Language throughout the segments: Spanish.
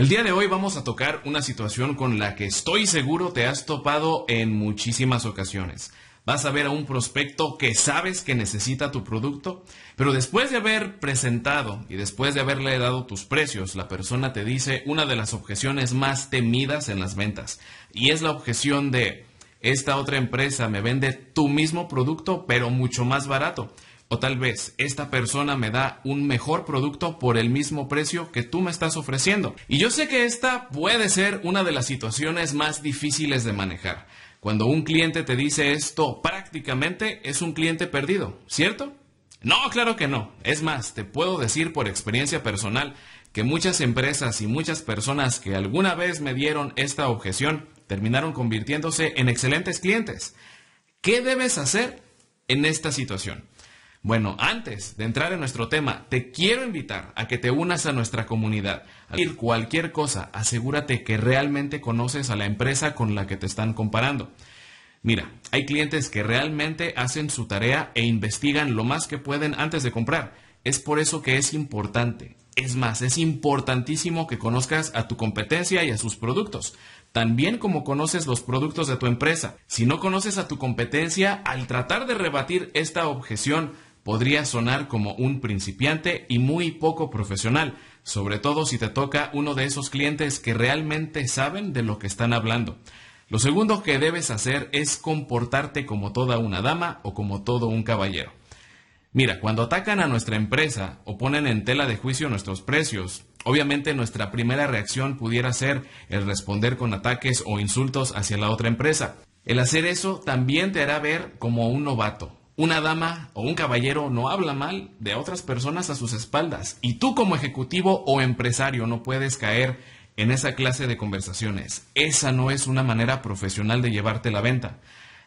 El día de hoy vamos a tocar una situación con la que estoy seguro te has topado en muchísimas ocasiones. Vas a ver a un prospecto que sabes que necesita tu producto, pero después de haber presentado y después de haberle dado tus precios, la persona te dice una de las objeciones más temidas en las ventas. Y es la objeción de, esta otra empresa me vende tu mismo producto, pero mucho más barato. O tal vez esta persona me da un mejor producto por el mismo precio que tú me estás ofreciendo. Y yo sé que esta puede ser una de las situaciones más difíciles de manejar. Cuando un cliente te dice esto, prácticamente es un cliente perdido, ¿cierto? No, claro que no. Es más, te puedo decir por experiencia personal que muchas empresas y muchas personas que alguna vez me dieron esta objeción terminaron convirtiéndose en excelentes clientes. ¿Qué debes hacer en esta situación? Bueno, antes de entrar en nuestro tema, te quiero invitar a que te unas a nuestra comunidad. Al cualquier cosa, asegúrate que realmente conoces a la empresa con la que te están comparando. Mira, hay clientes que realmente hacen su tarea e investigan lo más que pueden antes de comprar. Es por eso que es importante. Es más, es importantísimo que conozcas a tu competencia y a sus productos, también como conoces los productos de tu empresa. Si no conoces a tu competencia, al tratar de rebatir esta objeción, podría sonar como un principiante y muy poco profesional, sobre todo si te toca uno de esos clientes que realmente saben de lo que están hablando. Lo segundo que debes hacer es comportarte como toda una dama o como todo un caballero. Mira, cuando atacan a nuestra empresa o ponen en tela de juicio nuestros precios, obviamente nuestra primera reacción pudiera ser el responder con ataques o insultos hacia la otra empresa. El hacer eso también te hará ver como un novato, una dama o un caballero no habla mal de otras personas a sus espaldas y tú como ejecutivo o empresario no puedes caer en esa clase de conversaciones. Esa no es una manera profesional de llevarte la venta.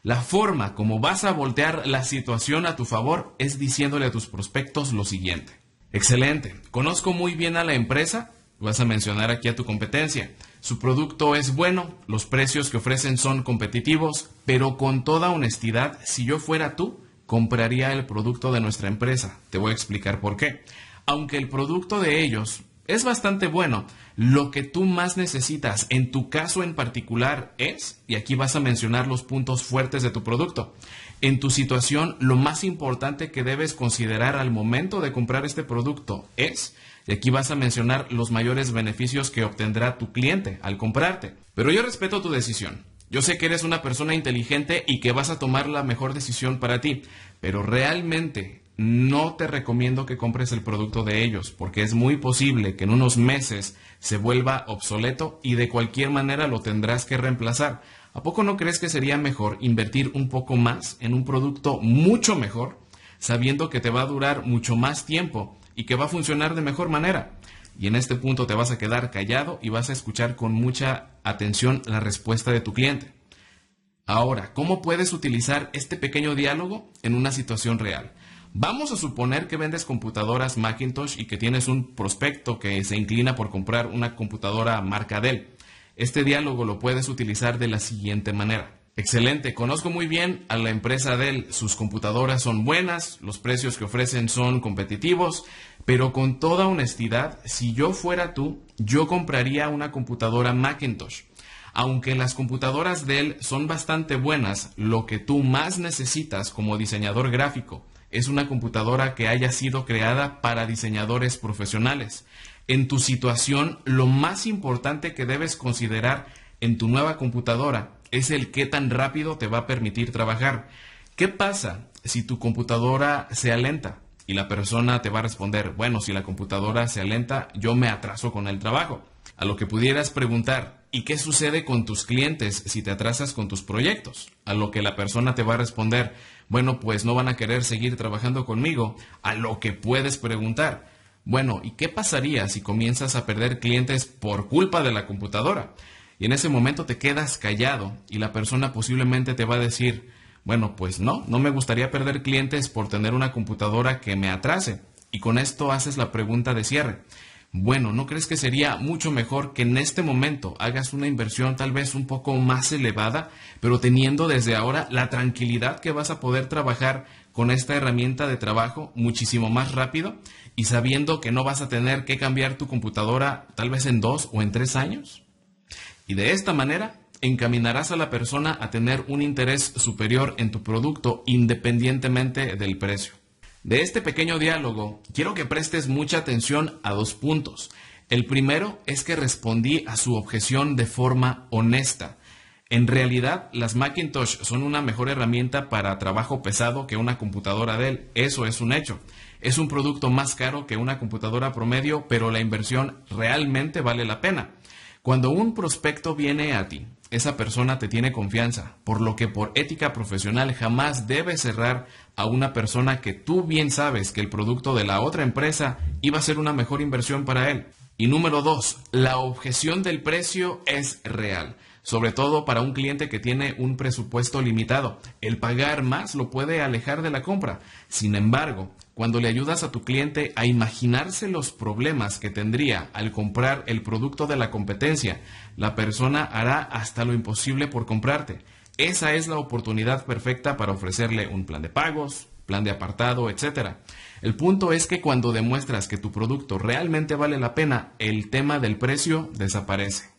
La forma como vas a voltear la situación a tu favor es diciéndole a tus prospectos lo siguiente. Excelente, conozco muy bien a la empresa, vas a mencionar aquí a tu competencia. Su producto es bueno, los precios que ofrecen son competitivos, pero con toda honestidad, si yo fuera tú, compraría el producto de nuestra empresa. Te voy a explicar por qué. Aunque el producto de ellos es bastante bueno, lo que tú más necesitas en tu caso en particular es, y aquí vas a mencionar los puntos fuertes de tu producto, en tu situación lo más importante que debes considerar al momento de comprar este producto es, y aquí vas a mencionar los mayores beneficios que obtendrá tu cliente al comprarte. Pero yo respeto tu decisión. Yo sé que eres una persona inteligente y que vas a tomar la mejor decisión para ti, pero realmente no te recomiendo que compres el producto de ellos, porque es muy posible que en unos meses se vuelva obsoleto y de cualquier manera lo tendrás que reemplazar. ¿A poco no crees que sería mejor invertir un poco más en un producto mucho mejor, sabiendo que te va a durar mucho más tiempo y que va a funcionar de mejor manera? Y en este punto te vas a quedar callado y vas a escuchar con mucha atención la respuesta de tu cliente. Ahora, ¿cómo puedes utilizar este pequeño diálogo en una situación real? Vamos a suponer que vendes computadoras Macintosh y que tienes un prospecto que se inclina por comprar una computadora marca Dell. Este diálogo lo puedes utilizar de la siguiente manera. Excelente, conozco muy bien a la empresa Dell, sus computadoras son buenas, los precios que ofrecen son competitivos, pero con toda honestidad, si yo fuera tú, yo compraría una computadora Macintosh. Aunque las computadoras Dell son bastante buenas, lo que tú más necesitas como diseñador gráfico es una computadora que haya sido creada para diseñadores profesionales. En tu situación, lo más importante que debes considerar en tu nueva computadora es el qué tan rápido te va a permitir trabajar. ¿Qué pasa si tu computadora se alenta? Y la persona te va a responder, bueno, si la computadora se alenta, yo me atraso con el trabajo. A lo que pudieras preguntar, ¿y qué sucede con tus clientes si te atrasas con tus proyectos? A lo que la persona te va a responder, bueno, pues no van a querer seguir trabajando conmigo. A lo que puedes preguntar, bueno, ¿y qué pasaría si comienzas a perder clientes por culpa de la computadora? Y en ese momento te quedas callado y la persona posiblemente te va a decir, bueno, pues no, no me gustaría perder clientes por tener una computadora que me atrase. Y con esto haces la pregunta de cierre. Bueno, ¿no crees que sería mucho mejor que en este momento hagas una inversión tal vez un poco más elevada, pero teniendo desde ahora la tranquilidad que vas a poder trabajar con esta herramienta de trabajo muchísimo más rápido? y sabiendo que no vas a tener que cambiar tu computadora tal vez en dos o en tres años? Y de esta manera encaminarás a la persona a tener un interés superior en tu producto independientemente del precio. De este pequeño diálogo, quiero que prestes mucha atención a dos puntos. El primero es que respondí a su objeción de forma honesta. En realidad, las Macintosh son una mejor herramienta para trabajo pesado que una computadora Dell. Eso es un hecho. Es un producto más caro que una computadora promedio, pero la inversión realmente vale la pena. Cuando un prospecto viene a ti, esa persona te tiene confianza, por lo que por ética profesional jamás debes cerrar a una persona que tú bien sabes que el producto de la otra empresa iba a ser una mejor inversión para él. Y número dos, la objeción del precio es real sobre todo para un cliente que tiene un presupuesto limitado. El pagar más lo puede alejar de la compra. Sin embargo, cuando le ayudas a tu cliente a imaginarse los problemas que tendría al comprar el producto de la competencia, la persona hará hasta lo imposible por comprarte. Esa es la oportunidad perfecta para ofrecerle un plan de pagos, plan de apartado, etc. El punto es que cuando demuestras que tu producto realmente vale la pena, el tema del precio desaparece.